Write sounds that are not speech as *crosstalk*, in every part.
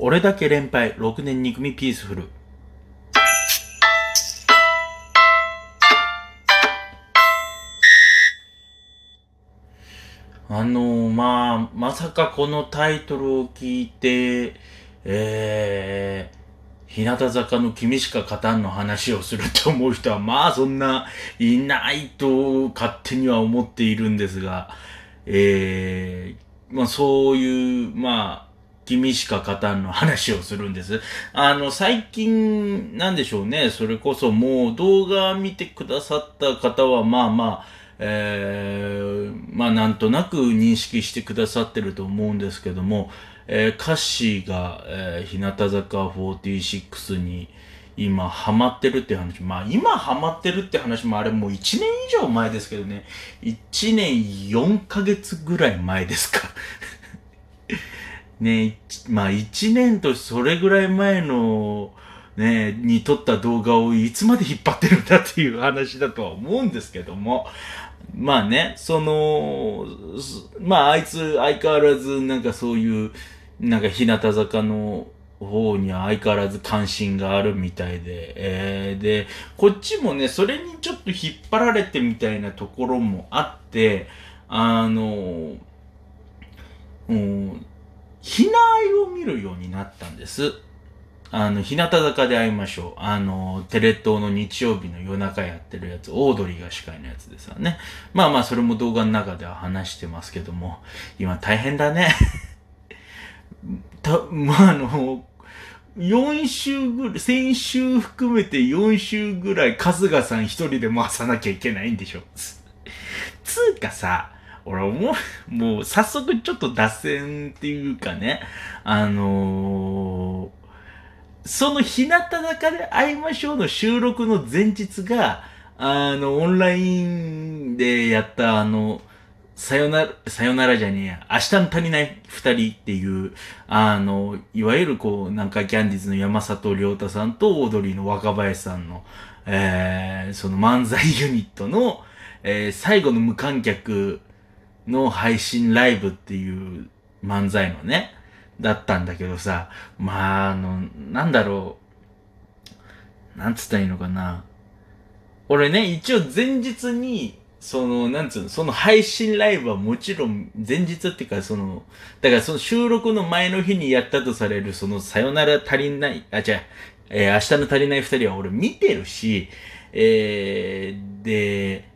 俺だけ連敗、6年2組ピースフル。あのまあ、まさかこのタイトルを聞いて、えー、日向坂の君しか勝たんの話をすると思う人は、まあそんないないと勝手には思っているんですが、えー、まあそういう、まあ、君しか勝たんの話をするんです。あの、最近、なんでしょうね。それこそもう動画見てくださった方は、まあまあ、えー、まあなんとなく認識してくださってると思うんですけども、えー、歌詞が、えー、日向坂46に今ハマってるって話、まあ今ハマってるって話もあれもう1年以上前ですけどね、1年4ヶ月ぐらい前ですかね、まあ1年とそれぐらい前のね、に撮った動画をいつまで引っ張ってるんだっていう話だとは思うんですけども、まあね、その、まああいつ相変わらずなんかそういう、なんか日向坂の方には相変わらず関心があるみたいで、えー、で、こっちもね、それにちょっと引っ張られてみたいなところもあって、あの、うん、ひなあいを見るようになったんです。あの、日向坂で会いましょう。あの、テレ東の日曜日の夜中やってるやつ、オードリーが司会のやつですよね。まあまあ、それも動画の中では話してますけども、今大変だね。た、まあ、あの、4週ぐらい、先週含めて4週ぐらい、春日さん一人で回さなきゃいけないんでしょ。つうかさ、俺 *laughs* もう、もう早速ちょっと脱線っていうかね、あのーその日向坂で会いましょうの収録の前日が、あの、オンラインでやったあの、さよなら、さよならじゃねえや、明日の足りない二人っていう、あの、いわゆるこう、なんかキャンディーズの山里亮太さんとオードリーの若林さんの、えー、その漫才ユニットの、えー、最後の無観客の配信ライブっていう漫才のね、だったんだけどさ、まあ、あの、なんだろう、なんつったらいいのかな。俺ね、一応前日に、その、なんつうの、その配信ライブはもちろん前日っていうか、その、だからその収録の前の日にやったとされる、その、さよなら足りない、あ、じゃえー、明日の足りない二人は俺見てるし、えー、で、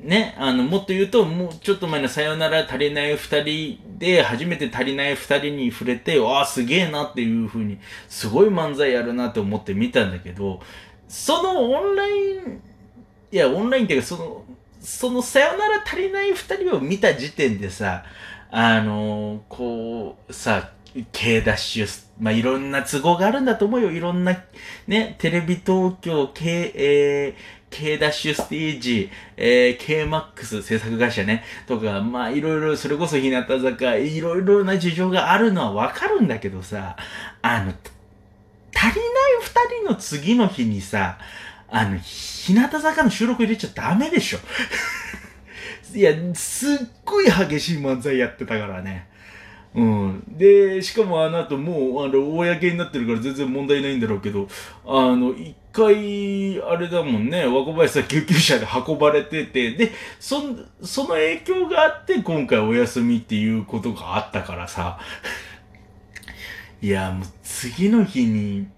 ね、あの、もっと言うと、もうちょっと前のさよなら足りない二人で、初めて足りない二人に触れて、わあ、すげえなっていう風に、すごい漫才やるなって思って見たんだけど、そのオンライン、いや、オンラインっていうか、その、そのさよなら足りない二人を見た時点でさ、あのこう、さ、K ダッシュ、まあ、いろんな都合があるんだと思うよ。いろんな、ね、テレビ東京、K、えー、K ダッシュステージ、えー、KMAX 制作会社ね、とか、まあいろいろ、それこそ日向坂、いろいろな事情があるのはわかるんだけどさ、あの、足りない二人の次の日にさ、あの、日向坂の収録入れちゃダメでしょ。*laughs* いや、すっごい激しい漫才やってたからね。うん。で、しかもあの後もう、あの、公になってるから全然問題ないんだろうけど、あの、回、あれだもんね、若林さん救急車で運ばれてて、で、そ、その影響があって今回お休みっていうことがあったからさ、いや、もう次の日に、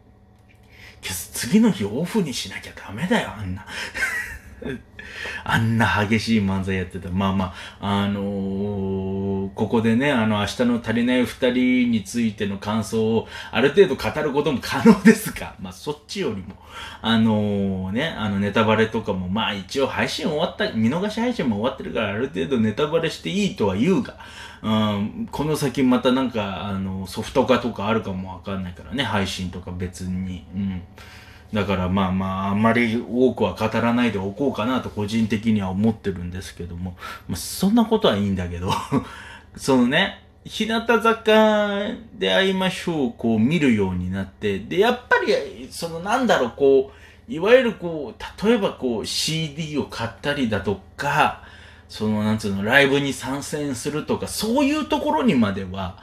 次の日オフにしなきゃダメだよ、あんな。あんな激しい漫才やってた。まあまあ、あのー、ここでね、あの、明日の足りない二人についての感想をある程度語ることも可能ですが、*laughs* まあそっちよりも、あのー、ね、あのネタバレとかも、まあ一応配信終わった、見逃し配信も終わってるからある程度ネタバレしていいとは言うが、うん、この先またなんか、あの、ソフト化とかあるかもわかんないからね、配信とか別に。うん。だからまあまあ、あんまり多くは語らないでおこうかなと個人的には思ってるんですけども、まあそんなことはいいんだけど *laughs* そのね、日向坂で会いましょう、こう見るようになって、で、やっぱり、そのなんだろう、こう、いわゆるこう、例えばこう CD を買ったりだとか、そのなんつうの、ライブに参戦するとか、そういうところにまでは、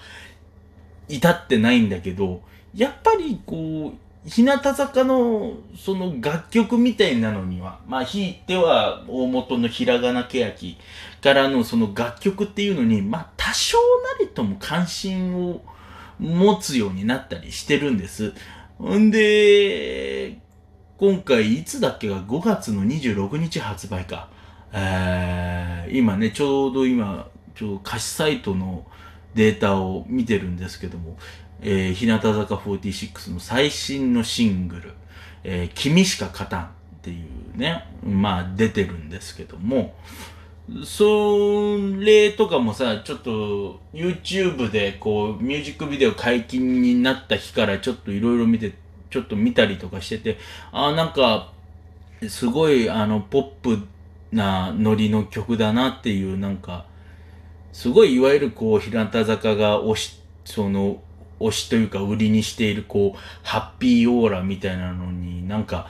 至ってないんだけど、やっぱりこう、日向坂のその楽曲みたいなのには、まあ、ひいては大元のひらがなけやきからのその楽曲っていうのに、まあ、多少なりとも関心を持つようになったりしてるんです。んで、今回いつだっけが5月の26日発売か。えー、今ね、ちょうど今、ちょ歌詞サイトのデータを見てるんですけども、えー、日向坂46の最新のシングル、えー、君しか勝たんっていうね、まあ出てるんですけども、それとかもさ、ちょっと YouTube でこうミュージックビデオ解禁になった日からちょっといろいろ見て、ちょっと見たりとかしてて、ああなんか、すごいあのポップなノリの曲だなっていうなんか、すごいいわゆるこう、日向坂が推し、その、推しというか売りにしているこう、ハッピーオーラみたいなのになんか、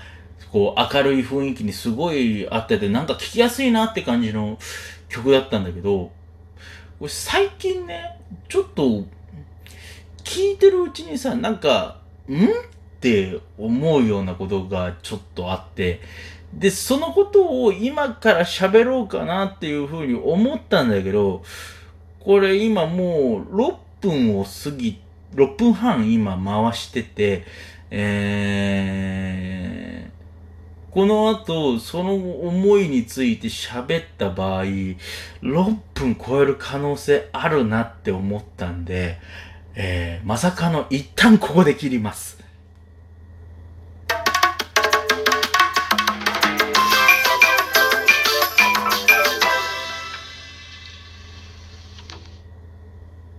こう明るい雰囲気にすごい合ってて、なんか聴きやすいなって感じの曲だったんだけど、最近ね、ちょっと、聴いてるうちにさ、なんか、んって思うようなことがちょっとあって、で、そのことを今から喋ろうかなっていうふうに思ったんだけど、これ今もう6分を過ぎて、6分半今回してて、えー、この後、その思いについて喋った場合、6分超える可能性あるなって思ったんで、えー、まさかの一旦ここで切ります。